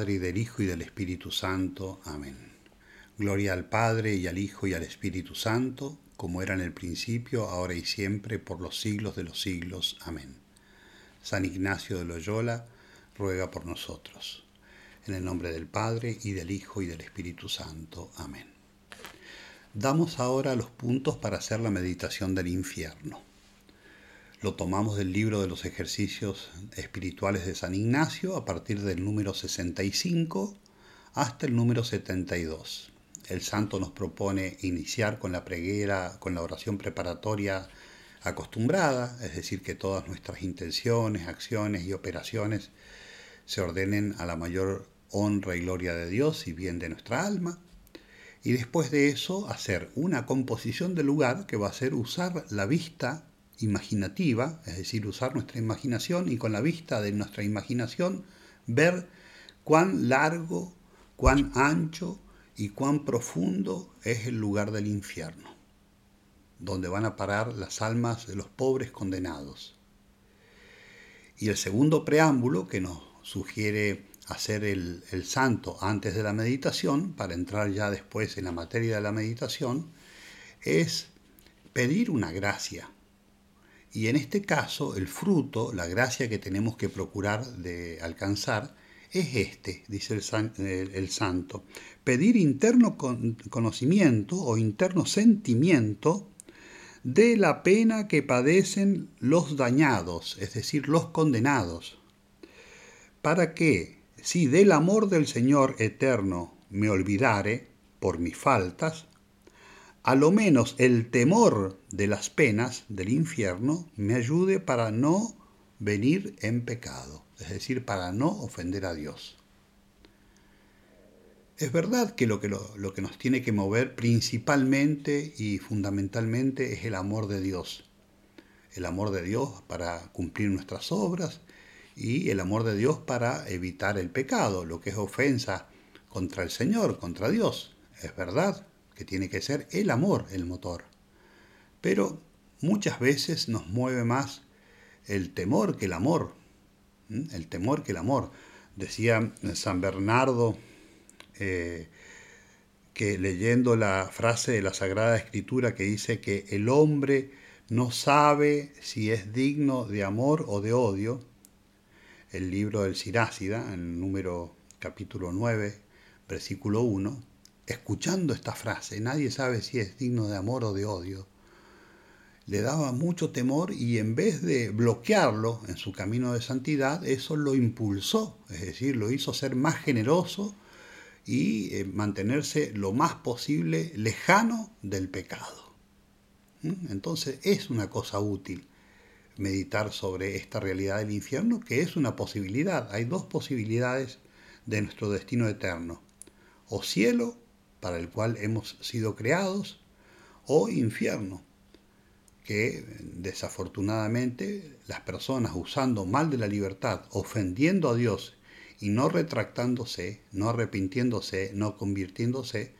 Y del Hijo y del Espíritu Santo. Amén. Gloria al Padre y al Hijo y al Espíritu Santo, como era en el principio, ahora y siempre, por los siglos de los siglos. Amén. San Ignacio de Loyola, ruega por nosotros. En el nombre del Padre y del Hijo y del Espíritu Santo. Amén. Damos ahora los puntos para hacer la meditación del infierno. Lo tomamos del libro de los ejercicios espirituales de San Ignacio a partir del número 65 hasta el número 72. El santo nos propone iniciar con la preguera, con la oración preparatoria acostumbrada, es decir, que todas nuestras intenciones, acciones y operaciones se ordenen a la mayor honra y gloria de Dios y bien de nuestra alma. Y después de eso, hacer una composición del lugar que va a ser usar la vista imaginativa, es decir, usar nuestra imaginación y con la vista de nuestra imaginación ver cuán largo, cuán ancho y cuán profundo es el lugar del infierno, donde van a parar las almas de los pobres condenados. Y el segundo preámbulo que nos sugiere hacer el, el, santo antes de la meditación, para entrar ya después en la materia de la meditación, es pedir una gracia, y en este caso, el fruto, la gracia que tenemos que procurar de alcanzar, es este, dice el, santo. Pedir interno conocimiento o interno sentimiento de la pena que padecen los dañados, es decir, los condenados, para que, si del amor del Señor eterno me olvidare por mis faltas, a lo menos el temor de las penas del infierno me ayude para no venir en pecado, es decir, para no ofender a Dios. Es verdad que lo que, lo, que nos tiene que mover principalmente y fundamentalmente es el amor de Dios. El amor de Dios para cumplir nuestras obras y el amor de Dios para evitar el pecado, lo que es ofensa contra el Señor, contra Dios. Es verdad, que tiene que ser el amor el motor. Pero muchas veces nos mueve más el temor que el amor. El temor que el amor. Decía San Bernardo eh, que leyendo la frase de la Sagrada Escritura que dice que el hombre no sabe si es digno de amor o de odio, el libro del Sirácida, en el número capítulo 9, versículo 1, escuchando esta frase, nadie sabe si es digno de amor o de odio, le daba mucho temor y en vez de bloquearlo en su camino de santidad, eso lo impulsó, es decir, lo hizo ser más generoso y eh, mantenerse lo más posible lejano del pecado. ¿Mm? Entonces es una cosa útil meditar sobre esta realidad del infierno, que es una posibilidad. Hay dos posibilidades de nuestro destino eterno, o cielo para el cual hemos sido creados, o infierno, que desafortunadamente las personas usando mal de la libertad, ofendiendo a Dios y no retractándose, no arrepintiéndose, no convirtiéndose,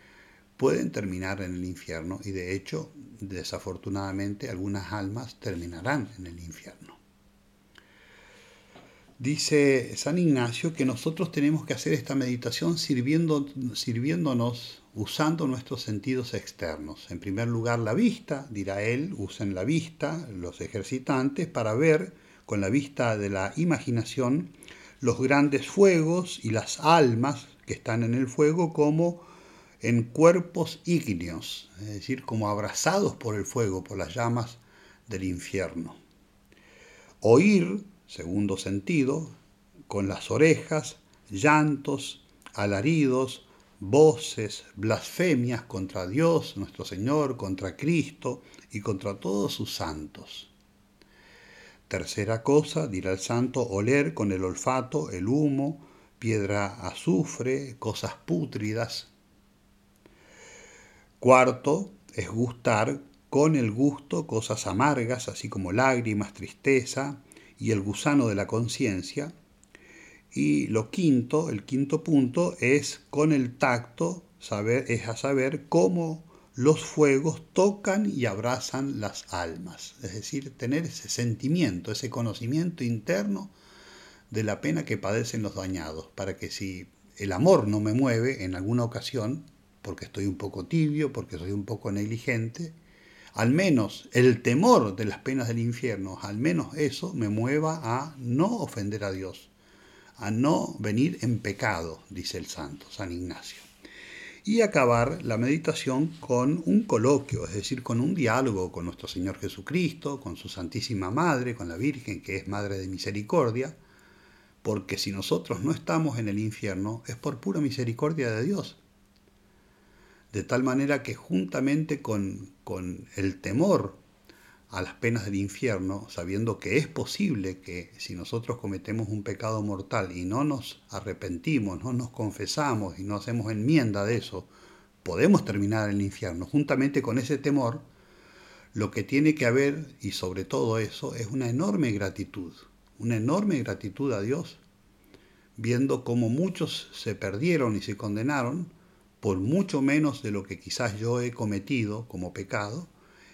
pueden terminar en el infierno y de hecho, desafortunadamente, algunas almas terminarán en el infierno. Dice San Ignacio que nosotros tenemos que hacer esta meditación sirviendo, sirviéndonos, usando nuestros sentidos externos. En primer lugar, la vista, dirá él, usen la vista, los ejercitantes, para ver con la vista de la imaginación los grandes fuegos y las almas que están en el fuego como en cuerpos ígneos, es decir, como abrazados por el fuego, por las llamas del infierno. Oír segundo sentido, con las orejas, llantos, alaridos, voces, blasfemias contra Dios, nuestro Señor, contra Cristo y contra todos sus santos. Tercera cosa, dirá el santo, oler con el olfato el humo, piedra azufre, cosas pútridas. Cuarto, es gustar con el gusto cosas amargas, así como lágrimas, tristeza, y el gusano de la conciencia. Y lo quinto, el quinto punto, es con el tacto, saber, es a saber cómo los fuegos tocan y abrazan las almas. Es decir, tener ese sentimiento, ese conocimiento interno de la pena que padecen los dañados, para que si el amor no me mueve en alguna ocasión, porque estoy un poco tibio, porque soy un poco negligente, al menos el temor de las penas del infierno, al menos eso me mueva a no ofender a Dios, a no venir en pecado, dice el santo San Ignacio. Y acabar la meditación con un coloquio, es decir, con un diálogo con nuestro Señor Jesucristo, con su Santísima Madre, con la Virgen, que es Madre de Misericordia, porque si nosotros no estamos en el infierno es por pura misericordia de Dios de tal manera que juntamente con, con el temor a las penas del infierno, sabiendo que es posible que si nosotros cometemos un pecado mortal y no nos arrepentimos, no nos confesamos y no hacemos enmienda de eso, podemos terminar en el infierno. Juntamente con ese temor, lo que tiene que haber, y sobre todo eso, es una enorme gratitud, una enorme gratitud a Dios, viendo cómo muchos se perdieron y se condenaron, por mucho menos de lo que quizás yo he cometido como pecado,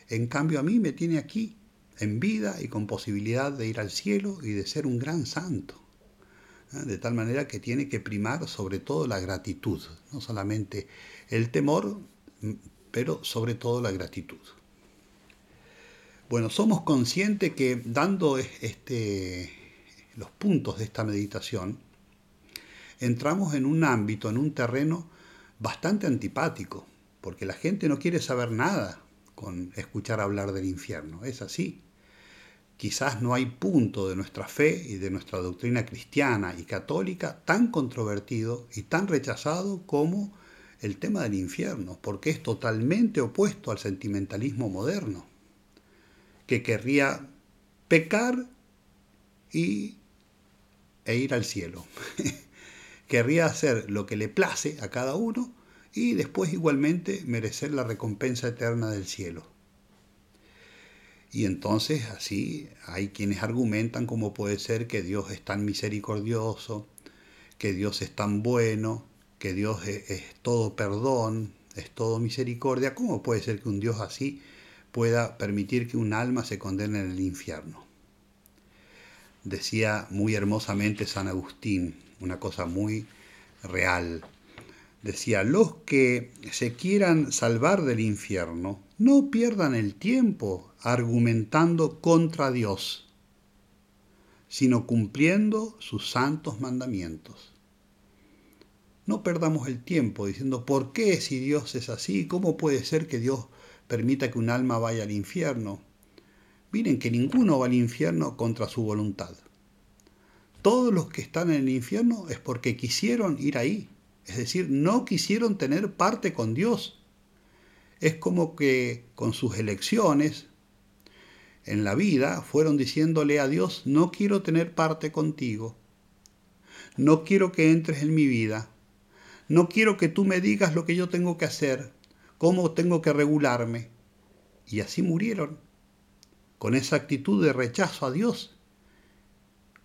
en cambio a mí me tiene aquí, en vida y con posibilidad de ir al cielo y de ser un gran santo. ¿eh? De tal manera que tiene que primar sobre todo la gratitud, no solamente el temor, pero sobre todo la gratitud. Bueno, somos conscientes que dando este, los puntos de esta meditación, entramos en un ámbito, en un terreno bastante antipático, porque la gente no quiere saber nada con escuchar hablar del infierno. Es así. Quizás no hay punto de nuestra fe y de nuestra doctrina cristiana y católica tan controvertido y tan rechazado como el tema del infierno, porque es totalmente opuesto al sentimentalismo moderno, que querría pecar y, e ir al cielo. querría hacer lo que le place a cada uno y después igualmente merecer la recompensa eterna del cielo. Y entonces así hay quienes argumentan cómo puede ser que Dios es tan misericordioso, que Dios es tan bueno, que Dios es, todo perdón, es todo misericordia. ¿Cómo puede ser que un Dios así pueda permitir que un alma se condene en el infierno? Decía muy hermosamente San Agustín, una cosa muy real. Decía, los que se quieran salvar del infierno, no pierdan el tiempo argumentando contra Dios, sino cumpliendo sus santos mandamientos. No perdamos el tiempo diciendo, ¿por qué si Dios es así? ¿Cómo puede ser que Dios permita que un alma vaya al infierno? Miren que ninguno va al infierno contra su voluntad todos los que están en el infierno es porque quisieron ir ahí. Es decir, no quisieron tener parte con Dios. Es como que con sus elecciones en la vida fueron diciéndole a Dios, no quiero tener parte contigo. No quiero que entres en mi vida. No quiero que tú me digas lo que yo tengo que hacer, cómo tengo que regularme. Y así murieron, con esa actitud de rechazo a Dios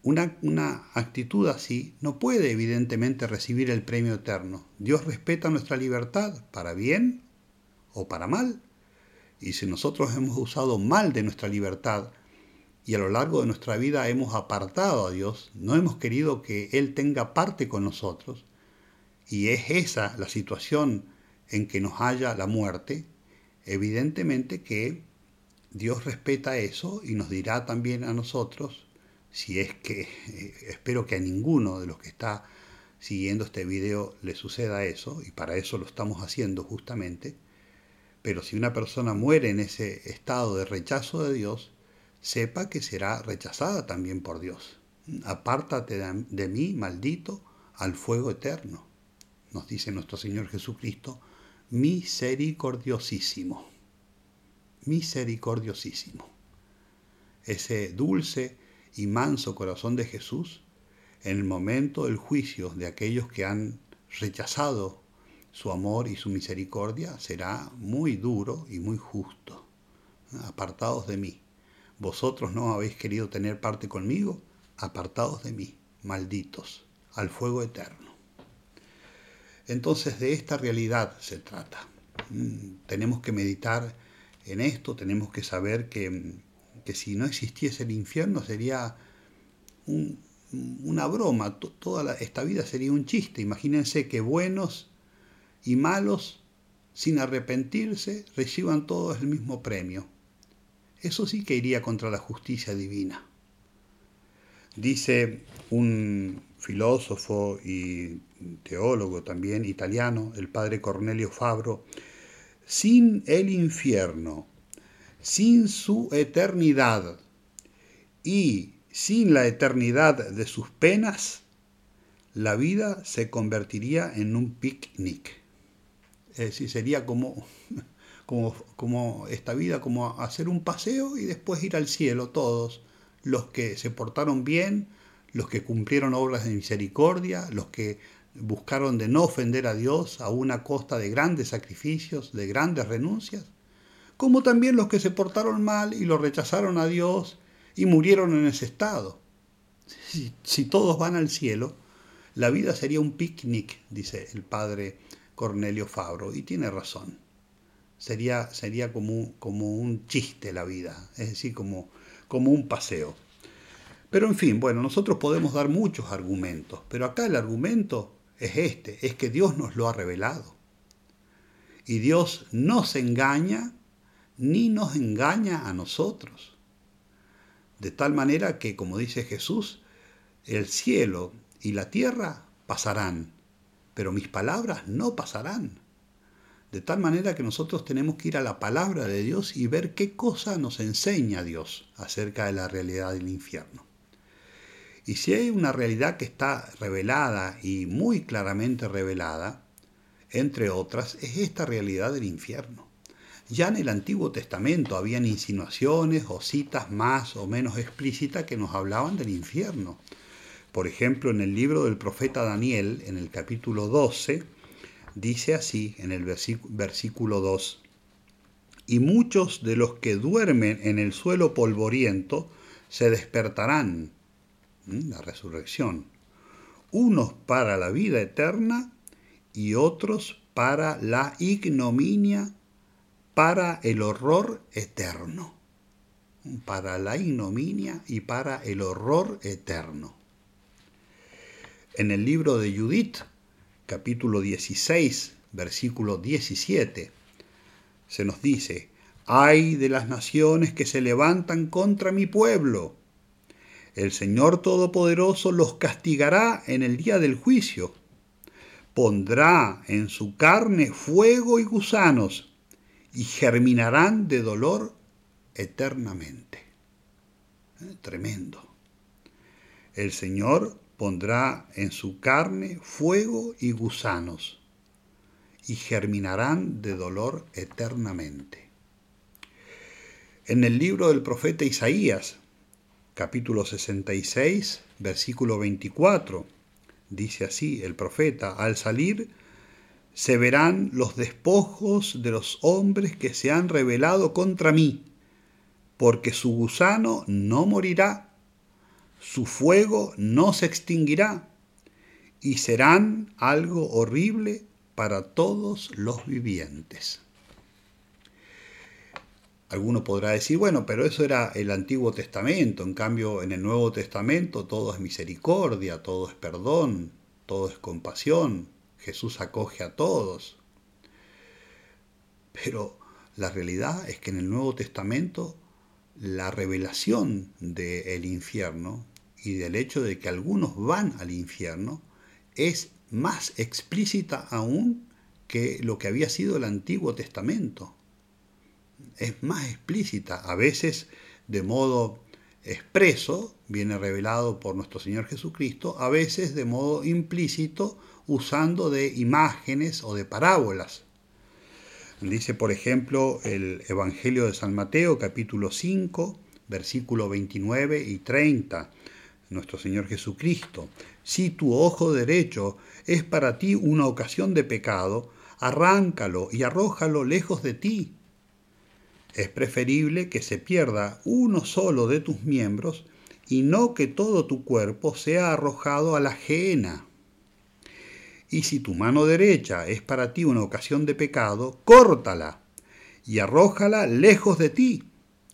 una, actitud así no puede evidentemente recibir el premio eterno. Dios respeta nuestra libertad para bien o para mal. Y si nosotros hemos usado mal de nuestra libertad y a lo largo de nuestra vida hemos apartado a Dios, no hemos querido que Él tenga parte con nosotros, y es esa la situación en que nos halla la muerte, evidentemente que Dios respeta eso y nos dirá también a nosotros, si es que eh, espero que a ninguno de los que está siguiendo este video le suceda eso, y para eso lo estamos haciendo justamente, pero si una persona muere en ese estado de rechazo de Dios, sepa que será rechazada también por Dios. Apártate de mí, maldito, al fuego eterno, nos dice nuestro Señor Jesucristo, misericordiosísimo, misericordiosísimo. Ese dulce y manso corazón de Jesús en el momento del juicio de aquellos que han rechazado su amor y su misericordia será muy duro y muy justo. Apartados de mí. Vosotros no habéis querido tener parte conmigo, apartados de mí, malditos, al fuego eterno. Entonces de esta realidad se trata. Mm, tenemos que meditar en esto, tenemos que saber que que si no existiese el infierno sería un una broma, toda esta vida sería un chiste. Imagínense que buenos y malos, sin arrepentirse, reciban todos el mismo premio. Eso sí que iría contra la justicia divina. Dice un filósofo y teólogo también italiano, el padre Cornelio Fabro, sin el infierno, sin su eternidad y sin la eternidad de sus penas, la vida se convertiría en un picnic. Es decir, sería como, como, como esta vida, como hacer un paseo y después ir al cielo todos, los que se portaron bien, los que cumplieron obras de misericordia, los que buscaron de no ofender a Dios a una costa de grandes sacrificios, de grandes renuncias, como también los que se portaron mal y lo rechazaron a Dios y murieron en ese estado. Si, si todos van al cielo, la vida sería un picnic, dice el padre Cornelio Fabro, y tiene razón. Sería, sería como, como un chiste la vida, es decir, como, como un paseo. Pero en fin, bueno, nosotros podemos dar muchos argumentos, pero acá el argumento es este, es que Dios nos lo ha revelado. Y Dios no se engaña ni nos engaña a nosotros. De tal manera que, como dice Jesús, el cielo y la tierra pasarán, pero mis palabras no pasarán. De tal manera que nosotros tenemos que ir a la palabra de Dios y ver qué cosa nos enseña Dios acerca de la realidad del infierno. Y si hay una realidad que está revelada y muy claramente revelada, entre otras, es esta realidad del infierno. Ya en el Antiguo Testamento habían insinuaciones o citas más o menos explícitas que nos hablaban del infierno. Por ejemplo, en el libro del profeta Daniel, en el capítulo 12, dice así en el versículo 2, y muchos de los que duermen en el suelo polvoriento se despertarán, la resurrección, unos para la vida eterna y otros para la ignominia, para el horror eterno, para la ignominia y para el horror eterno. En el libro de Judith, capítulo 16, versículo 17, se nos dice, ay de las naciones que se levantan contra mi pueblo. El Señor Todopoderoso los castigará en el día del juicio. Pondrá en su carne fuego y gusanos, y germinarán de dolor eternamente. Eh, tremendo. El Señor pondrá en su carne fuego y gusanos, y germinarán de dolor eternamente. En el libro del profeta Isaías, capítulo 66, versículo 24, dice así el profeta, al salir se verán los despojos de los hombres que se han rebelado contra mí, porque su gusano no morirá su fuego no se extinguirá y serán algo horrible para todos los vivientes. Alguno podrá decir, bueno, pero eso era el Antiguo Testamento, en cambio en el Nuevo Testamento todo es misericordia, todo es perdón, todo es compasión, Jesús acoge a todos. Pero la realidad es que en el Nuevo Testamento la revelación del infierno y del hecho de que algunos van al infierno es más explícita aún que lo que había sido el Antiguo Testamento. Es más explícita, a veces de modo expreso, viene revelado por nuestro Señor Jesucristo, a veces de modo implícito, usando de imágenes o de parábolas. Dice, por ejemplo, el Evangelio de San Mateo, capítulo 5, versículo 29 y 30 nuestro Señor Jesucristo. Si tu ojo derecho es para ti una ocasión de pecado, arráncalo y arrójalo lejos de ti. Es preferible que se pierda uno solo de tus miembros y no que todo tu cuerpo sea arrojado a la ajena. Y si tu mano derecha es para ti una ocasión de pecado, córtala y arrójala lejos de ti.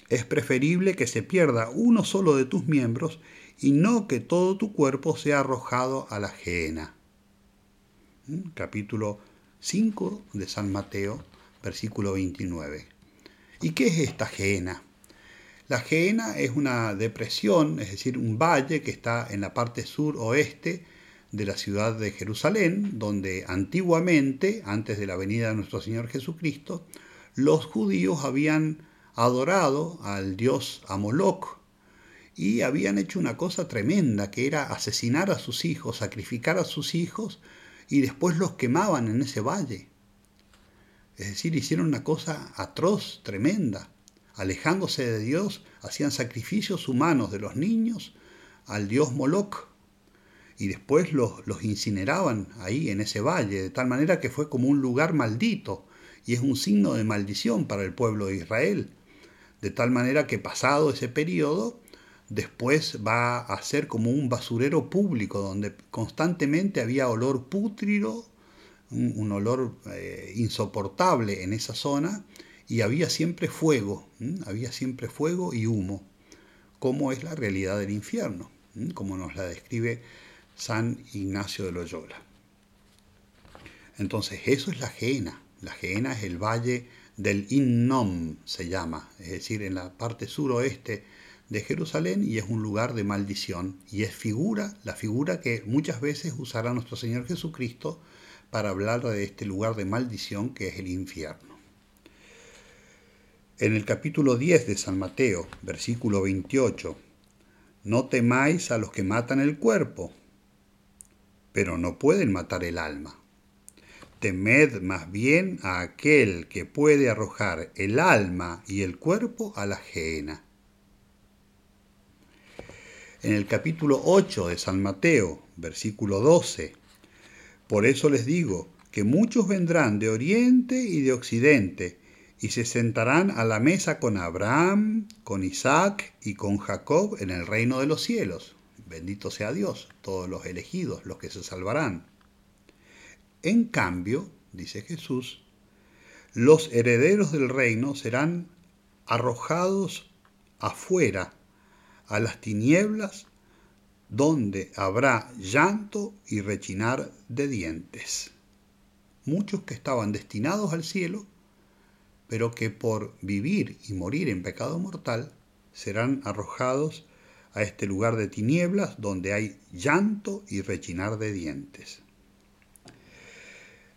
Es preferible que se pierda uno solo de tus miembros y no que todo tu cuerpo sea arrojado a la gehenna. ¿Mm? Capítulo 5 de San Mateo, versículo 29. ¿Y qué es esta gehenna? La gehenna es una depresión, es decir, un valle que está en la parte sur-oeste de la ciudad de Jerusalén, donde antiguamente, antes de la venida de nuestro Señor Jesucristo, los judíos habían adorado al dios Amoloc y habían hecho una cosa tremenda, que era asesinar a sus hijos, sacrificar a sus hijos y después los quemaban en ese valle. Es decir, hicieron una cosa atroz, tremenda. Alejándose de Dios, hacían sacrificios humanos de los niños al dios Moloch y después los, los incineraban ahí en ese valle, de tal manera que fue como un lugar maldito y es un signo de maldición para el pueblo de Israel. De tal manera que pasado ese periodo, después va a ser como un basurero público donde constantemente había olor pútrido, un, olor eh, insoportable en esa zona y había siempre fuego, había siempre fuego y humo, como es la realidad del infierno, como nos la describe San Ignacio de Loyola. Entonces, eso es la Geena. La Geena es el valle del Innom, se llama, es decir, en la parte suroeste de Jerusalén y es un lugar de maldición y es figura, la figura que muchas veces usará nuestro Señor Jesucristo para hablar de este lugar de maldición que es el infierno. En el capítulo 10 de San Mateo, versículo 28, no temáis a los que matan el cuerpo, pero no pueden matar el alma. Temed más bien a aquel que puede arrojar el alma y el cuerpo a la gehenna. En el capítulo 8 de San Mateo, versículo 12, por eso les digo que muchos vendrán de oriente y de occidente y se sentarán a la mesa con Abraham, con Isaac y con Jacob en el reino de los cielos. Bendito sea Dios, todos los elegidos, los que se salvarán. En cambio, dice Jesús, los herederos del reino serán arrojados afuera a las tinieblas donde habrá llanto y rechinar de dientes. Muchos que estaban destinados al cielo, pero que por vivir y morir en pecado mortal serán arrojados a este lugar de tinieblas donde hay llanto y rechinar de dientes.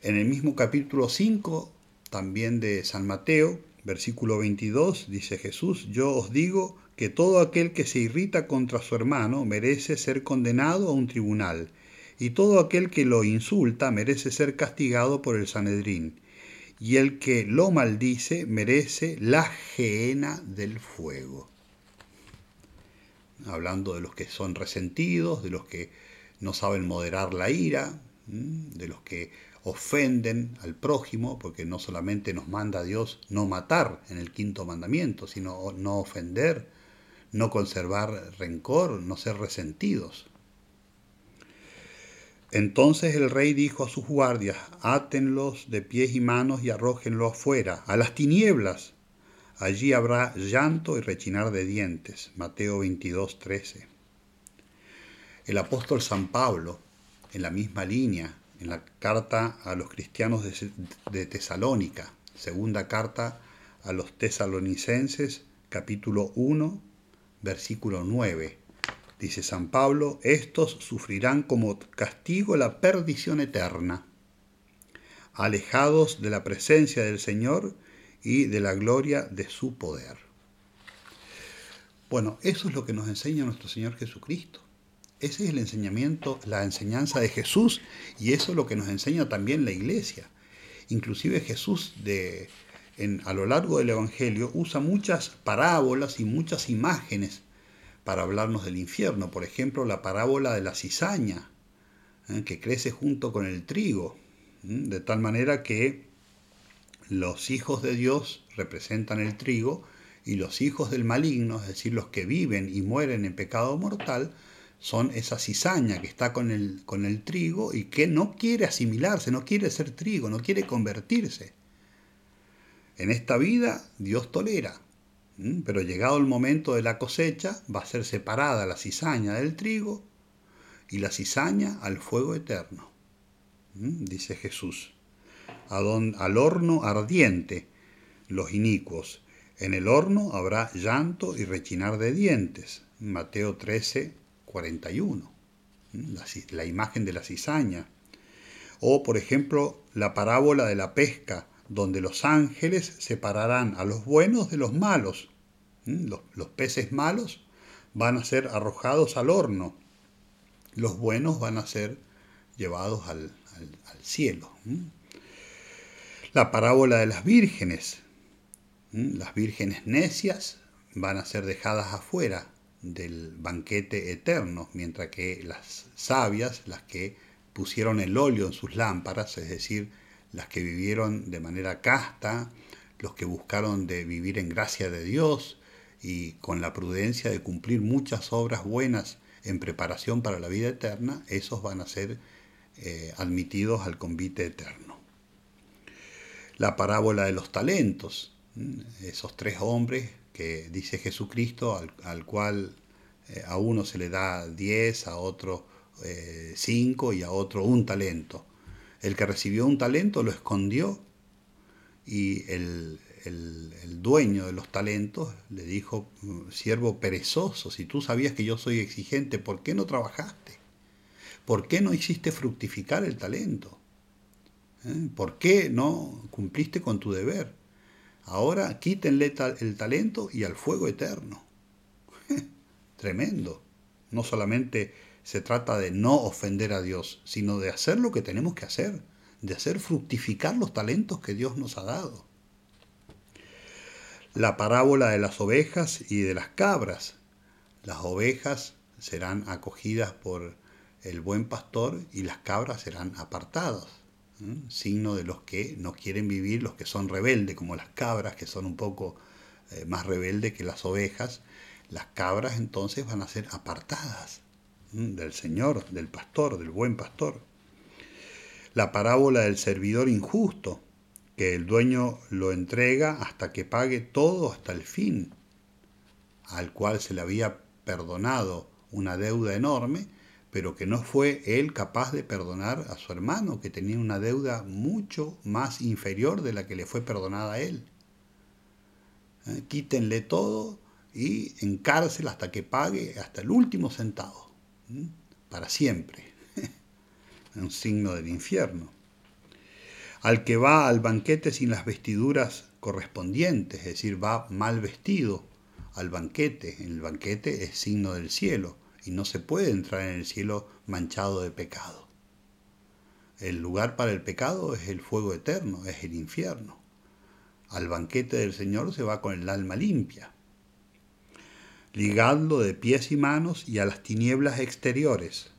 En el mismo capítulo 5, también de San Mateo, versículo 22, dice Jesús, yo os digo que todo aquel que se irrita contra su hermano merece ser condenado a un tribunal, y todo aquel que lo insulta merece ser castigado por el Sanedrín, y el que lo maldice merece la gehenna del fuego hablando de los que son resentidos, de los que no saben moderar la ira, de los que ofenden al prójimo, porque no solamente nos manda Dios no matar en el quinto mandamiento, sino no ofender, no conservar rencor, no ser resentidos. Entonces el rey dijo a sus guardias, átenlos de pies y manos y arrójenlos afuera, a las tinieblas, Allí habrá llanto y rechinar de dientes. Mateo 22, 13. El apóstol San Pablo, en la misma línea, en la carta a los cristianos de, Tesalónica, segunda carta a los tesalonicenses, capítulo 1, versículo 9. Dice San Pablo, estos sufrirán como castigo la perdición eterna, alejados de la presencia del Señor y de la gloria de su poder. Bueno, eso es lo que nos enseña nuestro Señor Jesucristo. Ese es el enseñamiento, la enseñanza de Jesús y eso es lo que nos enseña también la iglesia. Inclusive Jesús de, a lo largo del Evangelio usa muchas parábolas y muchas imágenes para hablarnos del infierno. Por ejemplo, la parábola de la cizaña, ¿eh? que crece junto con el trigo, de tal manera que los hijos de Dios representan el trigo y los hijos del maligno, es decir, los que viven y mueren en pecado mortal, son esa cizaña que está con el, con el trigo y que no quiere asimilarse, no quiere ser trigo, no quiere convertirse. En esta vida Dios tolera, Pero llegado el momento de la cosecha, va a ser separada la cizaña del trigo y la cizaña al fuego eterno. Dice Jesús. Al horno ardiente los inicuos. En el horno habrá llanto y rechinar de dientes. Mateo 13, 41. La, la imagen de la cizaña. O, por ejemplo, la parábola de la pesca donde los ángeles separarán a los buenos de los malos. ¿Mm? Los, peces malos van a ser arrojados al horno, los buenos van a ser llevados al, cielo. La parábola de las vírgenes. ¿Mm? Las vírgenes necias van a ser dejadas afuera del banquete eterno, mientras que las sabias, las que pusieron el óleo en sus lámparas, es decir, las que vivieron de manera casta, los que buscaron de vivir en gracia de Dios y con la prudencia de cumplir muchas obras buenas en preparación para la vida eterna, esos van a ser eh, admitidos al convite eterno. La parábola de los talentos, esos tres hombres que dice Jesucristo, al, cual eh, a uno se le da diez, a otro eh, cinco y a otro un talento. El que recibió un talento lo escondió y el, dueño de los talentos le dijo, siervo perezoso, si tú sabías que yo soy exigente, ¿por qué no trabajaste? ¿Por qué no hiciste fructificar el talento? ¿Eh? ¿Por qué no cumpliste con tu deber? Ahora quítenle el talento y al fuego eterno. Tremendo. No solamente se trata de no ofender a Dios, sino de hacer lo que tenemos que hacer, de hacer fructificar los talentos que Dios nos ha dado. La parábola de las ovejas y de las cabras. Las ovejas serán acogidas por el buen pastor y las cabras serán apartadas. Signo de los que no quieren vivir, los que son rebeldes, como las cabras, que son un poco eh, más rebeldes que las ovejas. Las cabras entonces van a ser apartadas del Señor, del pastor, del buen pastor. La parábola del servidor injusto, que el dueño lo entrega hasta que pague todo hasta el fin, al cual se le había perdonado una deuda enorme, pero que no fue él capaz de perdonar a su hermano, que tenía una deuda mucho más inferior de la que le fue perdonada a él. Eh, quítenle todo y encárcel hasta que pague hasta el último centavo para siempre, un signo del infierno. Al que va al banquete sin las vestiduras correspondientes, es decir, va mal vestido al banquete. El banquete es signo del cielo y no se puede entrar en el cielo manchado de pecado. El lugar para el pecado es el fuego eterno, es el infierno. Al banquete del Señor se va con el alma limpia ligadlo de pies y manos y a las tinieblas exteriores.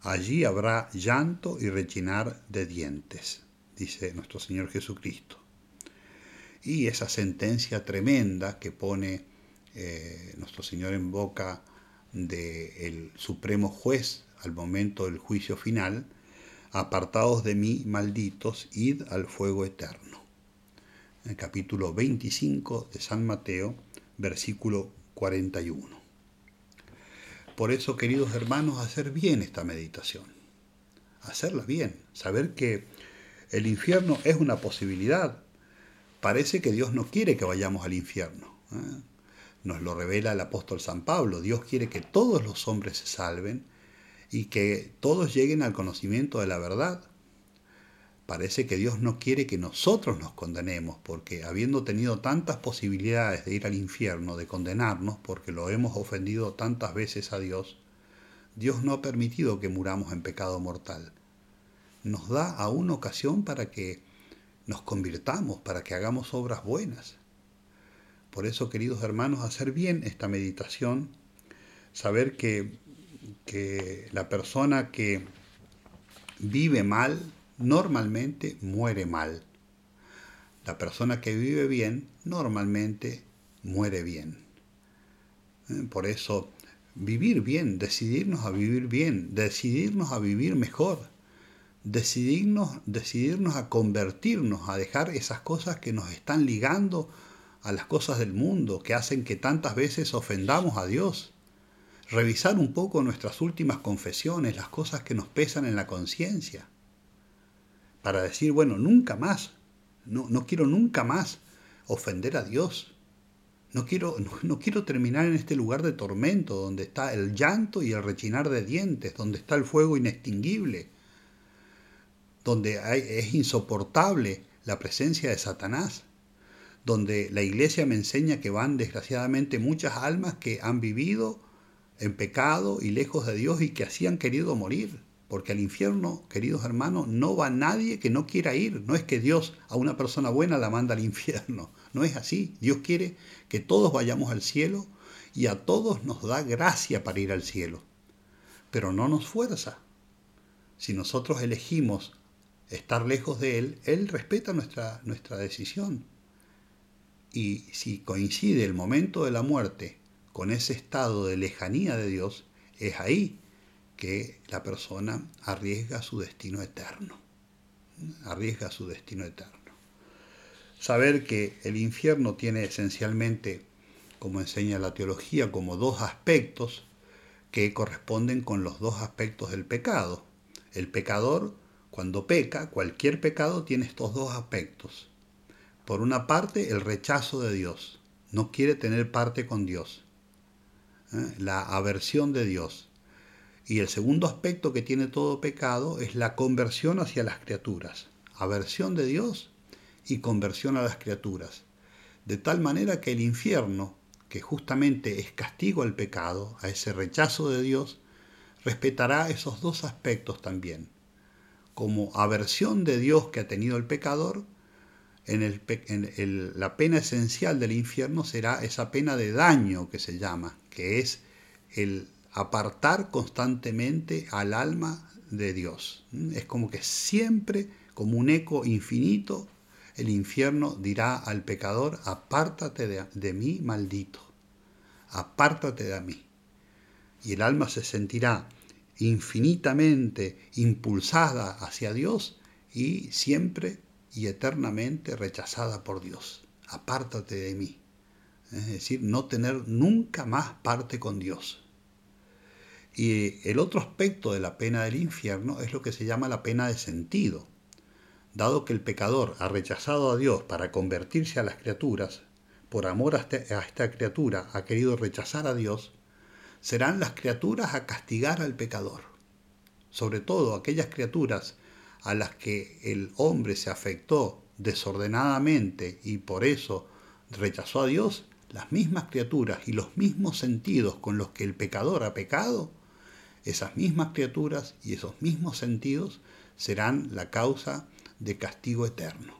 Allí habrá llanto y rechinar de dientes, dice nuestro Señor Jesucristo. Y esa sentencia tremenda que pone eh, nuestro Señor en boca del Supremo Juez al momento del juicio final, apartados de mí, malditos, id al fuego eterno. Capítulo 25 de San Mateo, versículo 41. Por eso, queridos hermanos, hacer bien esta meditación. Hacerla bien. Saber que el infierno es una posibilidad. Parece que Dios no quiere que vayamos al infierno. ¿eh? Nos lo revela el apóstol San Pablo. Dios quiere que todos los hombres se salven y que todos lleguen al conocimiento de la verdad. Parece que Dios no quiere que nosotros nos condenemos, porque habiendo tenido tantas posibilidades de ir al infierno, de condenarnos, porque lo hemos ofendido tantas veces a Dios, Dios no ha permitido que muramos en pecado mortal. Nos da aún ocasión para que nos convirtamos, para que hagamos obras buenas. Por eso, queridos hermanos, hacer bien esta meditación, saber que, que la persona que vive mal, normalmente muere mal. La persona que vive bien normalmente muere bien. Eh, por eso, vivir bien, decidirnos a vivir bien, decidirnos a vivir mejor, decidirnos, decidirnos a convertirnos, a dejar esas cosas que nos están ligando a las cosas del mundo que hacen que tantas veces ofendamos a Dios. Revisar un poco nuestras últimas confesiones, las cosas que nos pesan en la conciencia, para decir, bueno, nunca más, no, no quiero nunca más ofender a Dios. No quiero, no, quiero terminar en este lugar de tormento, donde está el llanto y el rechinar de dientes, donde está el fuego inextinguible, donde es insoportable la presencia de Satanás donde la iglesia me enseña que van desgraciadamente muchas almas que han vivido en pecado y lejos de Dios y que así han querido morir. Porque al infierno, queridos hermanos, no va nadie que no quiera ir. No es que Dios a una persona buena la manda al infierno. No es así. Dios quiere que todos vayamos al cielo y a todos nos da gracia para ir al cielo. Pero no nos fuerza. Si nosotros elegimos estar lejos de Él, Él respeta nuestra, nuestra decisión. Y si coincide el momento de la muerte con ese estado de lejanía de Dios, es ahí que la persona arriesga su destino eterno. Arriesga su destino eterno. Saber que el infierno tiene esencialmente, como enseña la teología, como dos aspectos que corresponden con los dos aspectos del pecado. El pecador, cuando peca, cualquier pecado tiene estos dos aspectos por una parte, el rechazo de Dios. No quiere tener parte con Dios. ¿eh? La aversión de Dios. Y el segundo aspecto que tiene todo pecado es la conversión hacia las criaturas. Aversión de Dios y conversión a las criaturas. De tal manera que el infierno, que justamente es castigo al pecado, a ese rechazo de Dios, respetará esos dos aspectos también. Como aversión de Dios que ha tenido el pecador en, la pena esencial del infierno será esa pena de daño que se llama, que es el apartar constantemente al alma de Dios. Es como que siempre, como un eco infinito, el infierno dirá al pecador, apártate de, de mí, maldito, apártate de mí. Y el alma se sentirá infinitamente impulsada hacia Dios y siempre y eternamente rechazada por Dios. Apártate de mí. Es decir, no tener nunca más parte con Dios. Y el otro aspecto de la pena del infierno es lo que se llama la pena de sentido. Dado que el pecador ha rechazado a Dios para convertirse a las criaturas, por amor a, este, esta criatura ha querido rechazar a Dios, serán las criaturas a castigar al pecador. Sobre todo aquellas criaturas a las que el hombre se afectó desordenadamente y por eso rechazó a Dios, las mismas criaturas y los mismos sentidos con los que el pecador ha pecado, esas mismas criaturas y esos mismos sentidos serán la causa de castigo eterno.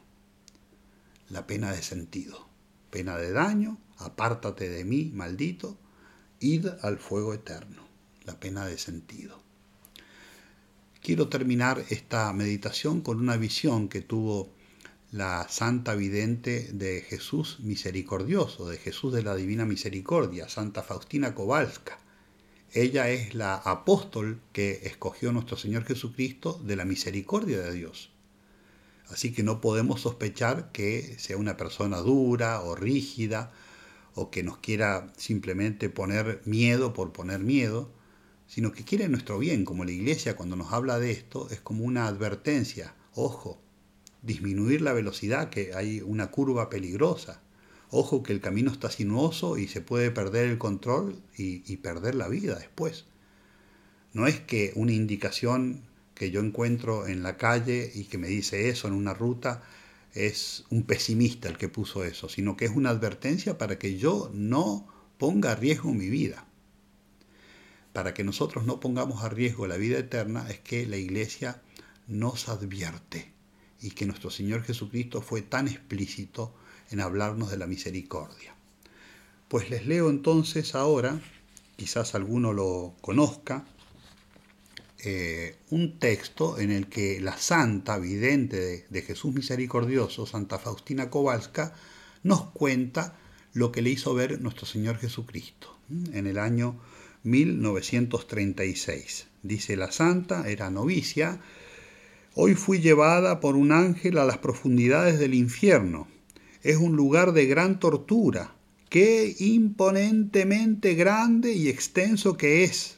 La pena de sentido, pena de daño, apártate de mí, maldito, id al fuego eterno, la pena de sentido. Quiero terminar esta meditación con una visión que tuvo la santa vidente de Jesús misericordioso, de Jesús de la Divina Misericordia, Santa Faustina Kowalska. Ella es la apóstol que escogió nuestro Señor Jesucristo de la misericordia de Dios. Así que no podemos sospechar que sea una persona dura o rígida o que nos quiera simplemente poner miedo por poner miedo, sino que quiere nuestro bien, como la iglesia cuando nos habla de esto es como una advertencia, ojo, disminuir la velocidad, que hay una curva peligrosa, ojo que el camino está sinuoso y se puede perder el control y, y perder la vida después. No es que una indicación que yo encuentro en la calle y que me dice eso en una ruta, es un pesimista el que puso eso, sino que es una advertencia para que yo no ponga a riesgo mi vida para que nosotros no pongamos a riesgo la vida eterna es que la iglesia nos advierte y que nuestro Señor Jesucristo fue tan explícito en hablarnos de la misericordia. Pues les leo entonces ahora, quizás alguno lo conozca, eh, un texto en el que la santa vidente de, de Jesús misericordioso, Santa Faustina Kowalska, nos cuenta lo que le hizo ver nuestro Señor Jesucristo en el año 1936. Dice la santa, era novicia, hoy fui llevada por un ángel a las profundidades del infierno. es un lugar de gran tortura. Qué imponentemente grande y extenso que es.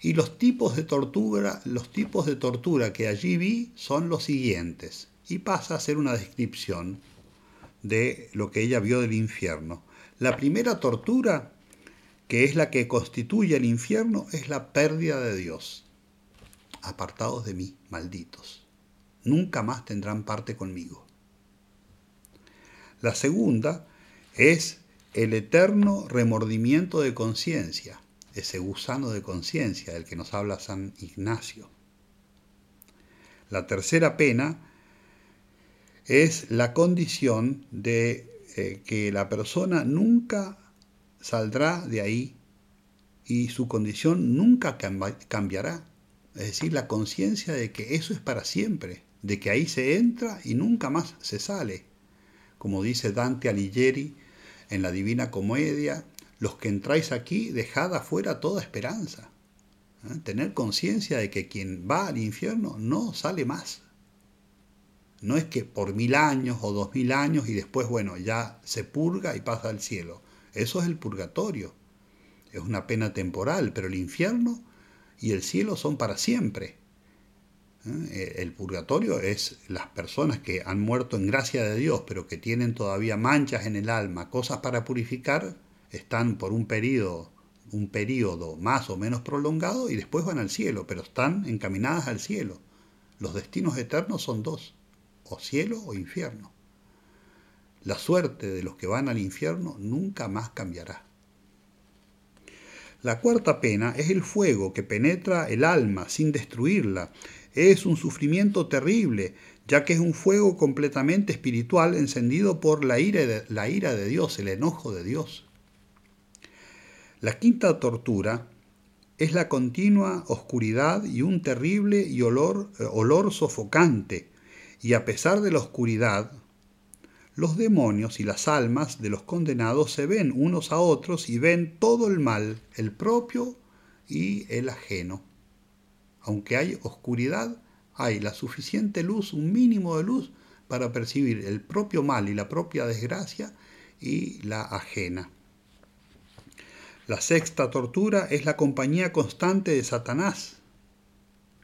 Y los tipos de tortura, los tipos de tortura que allí vi son los siguientes. Y pasa a ser una descripción de lo que ella vio del infierno. La primera tortura, que es la que constituye el infierno, es la pérdida de Dios. Apartados de mí, malditos. Nunca más tendrán parte conmigo. La segunda es el eterno remordimiento de conciencia, ese gusano de conciencia del que nos habla San Ignacio. La tercera pena es la condición de eh, que la persona nunca saldrá de ahí y su condición nunca cambiará. Es decir, la conciencia de que eso es para siempre, de que ahí se entra y nunca más se sale como dice Dante Alighieri en la Divina Comedia, los que entráis aquí, dejad afuera toda esperanza. ¿Eh? Tener conciencia de que quien va al infierno no sale más. No es que por mil años o dos mil años y después, bueno, ya se purga y pasa al cielo. Eso es el purgatorio. Es una pena temporal, pero el infierno y el cielo son para siempre. ¿eh? El purgatorio es las personas que han muerto en gracia de Dios, pero que tienen todavía manchas en el alma, cosas para purificar, están por un periodo, un periodo más o menos prolongado y después van al cielo, pero están encaminadas al cielo. Los destinos eternos son dos, o cielo o infierno. La suerte de los que van al infierno nunca más cambiará. La cuarta pena es el fuego que penetra el alma sin destruirla es un sufrimiento terrible, ya que es un fuego completamente espiritual encendido por la ira de, Dios, el enojo de Dios. La quinta tortura es la continua oscuridad y un terrible y olor, eh, olor sofocante, y a pesar de la oscuridad, los demonios y las almas de los condenados se ven unos a otros y ven todo el mal, el propio y el ajeno aunque hay oscuridad, hay la suficiente luz, un mínimo de luz, para percibir el propio mal y la propia desgracia y la ajena. La sexta tortura es la compañía constante de Satanás.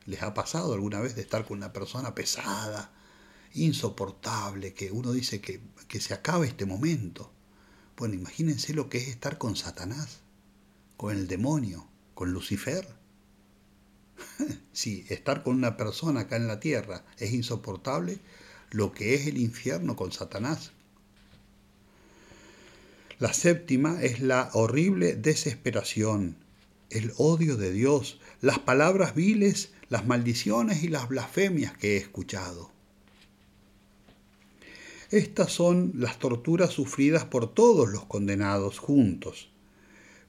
¿Les ha pasado alguna vez de estar con una persona pesada, insoportable, que uno dice que, que se acabe este momento? Bueno, imagínense lo que es estar con Satanás, con el demonio, con Lucifer si estar con una persona acá en la tierra es insoportable, lo que es el infierno con Satanás. La séptima es la horrible desesperación, el odio de Dios, las palabras viles, las maldiciones y las blasfemias que he escuchado. Estas son las torturas sufridas por todos los condenados juntos.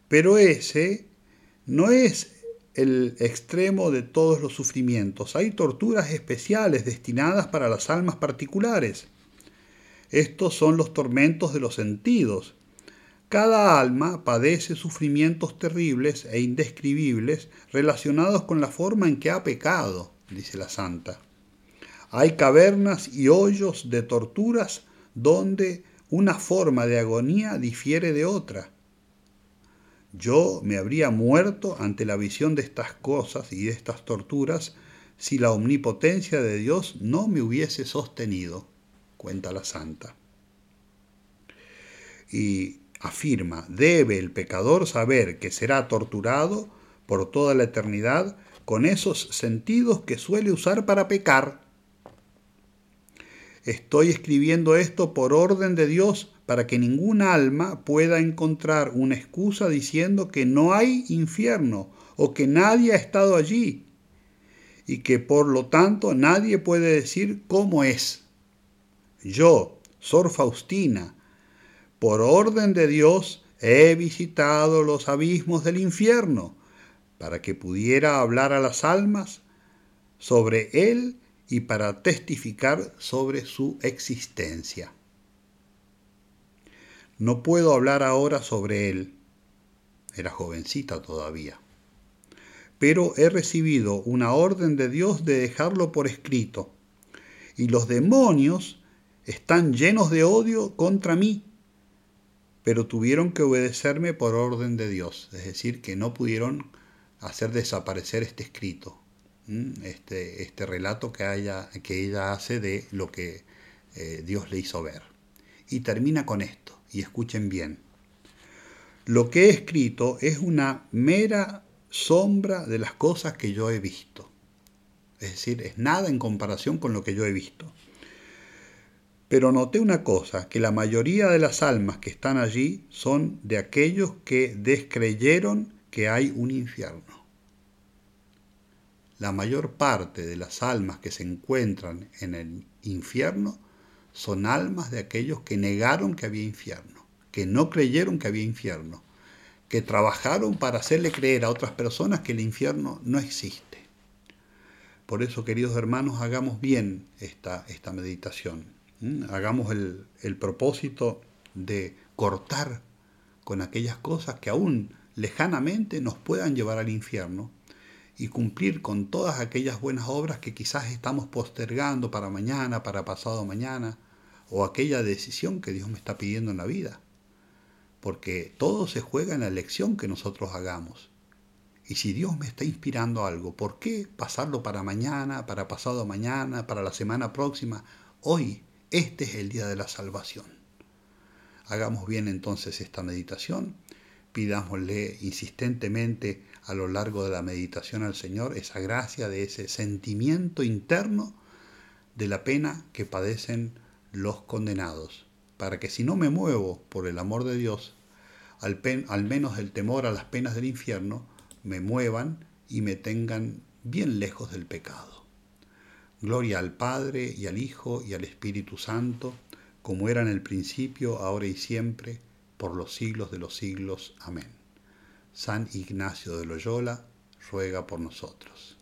Pero ese no es el extremo de todos los sufrimientos. Hay torturas especiales destinadas para las almas particulares. Estos son los tormentos de los sentidos. Cada alma padece sufrimientos terribles e indescribibles relacionados con la forma en que ha pecado, dice la santa. Hay cavernas y hoyos de torturas donde una forma de agonía difiere de otra yo me habría muerto ante la visión de estas cosas y de estas torturas si la omnipotencia de Dios no me hubiese sostenido, cuenta la santa. Y afirma, debe el pecador saber que será torturado por toda la eternidad con esos sentidos que suele usar para pecar. Estoy escribiendo esto por orden de Dios para que ningún alma pueda encontrar una excusa diciendo que no hay infierno o que nadie ha estado allí y que por lo tanto nadie puede decir cómo es. Yo, Sor Faustina, por orden de Dios, he visitado los abismos del infierno para que pudiera hablar a las almas sobre él y para testificar sobre su existencia. No puedo hablar ahora sobre él. Era jovencita todavía. Pero he recibido una orden de Dios de dejarlo por escrito. Y los demonios están llenos de odio contra mí, pero tuvieron que obedecerme por orden de Dios, es decir, que no pudieron hacer desaparecer este escrito, este, este relato que, que ella hace de lo que eh, Dios le hizo ver. Y termina con esto, y escuchen bien. Lo que he escrito es una mera sombra de las cosas que yo he visto. Es decir, es nada en comparación con lo que yo he visto. Pero noté una cosa, que la mayoría de las almas que están allí son de aquellos que descreyeron que hay un infierno. La mayor parte de las almas que se encuentran en el infierno son almas de aquellos que negaron que había infierno, que no creyeron que había infierno, que trabajaron para hacerle creer a otras personas que el infierno no existe. Por eso, queridos hermanos, hagamos bien esta, esta meditación. Hagamos el, el propósito de cortar con aquellas cosas que aún lejanamente nos puedan llevar al infierno y cumplir con todas aquellas buenas obras que quizás estamos postergando para mañana, para pasado mañana, o aquella decisión que Dios me está pidiendo en la vida. Porque todo se juega en la elección que nosotros hagamos. Y si Dios me está inspirando algo, ¿por qué pasarlo para mañana, para pasado mañana, para la semana próxima? Hoy este es el día de la salvación. Hagamos bien entonces esta meditación, pidámosle insistentemente a lo largo de la meditación al Señor esa gracia de ese sentimiento interno de la pena que padecen los condenados, para que si no me muevo por el amor de Dios, al, al menos el temor a las penas del infierno, me muevan y me tengan bien lejos del pecado. Gloria al Padre y al Hijo y al Espíritu Santo, como era en el principio, ahora y siempre, por los siglos de los siglos. Amén. San Ignacio de Loyola ruega por nosotros.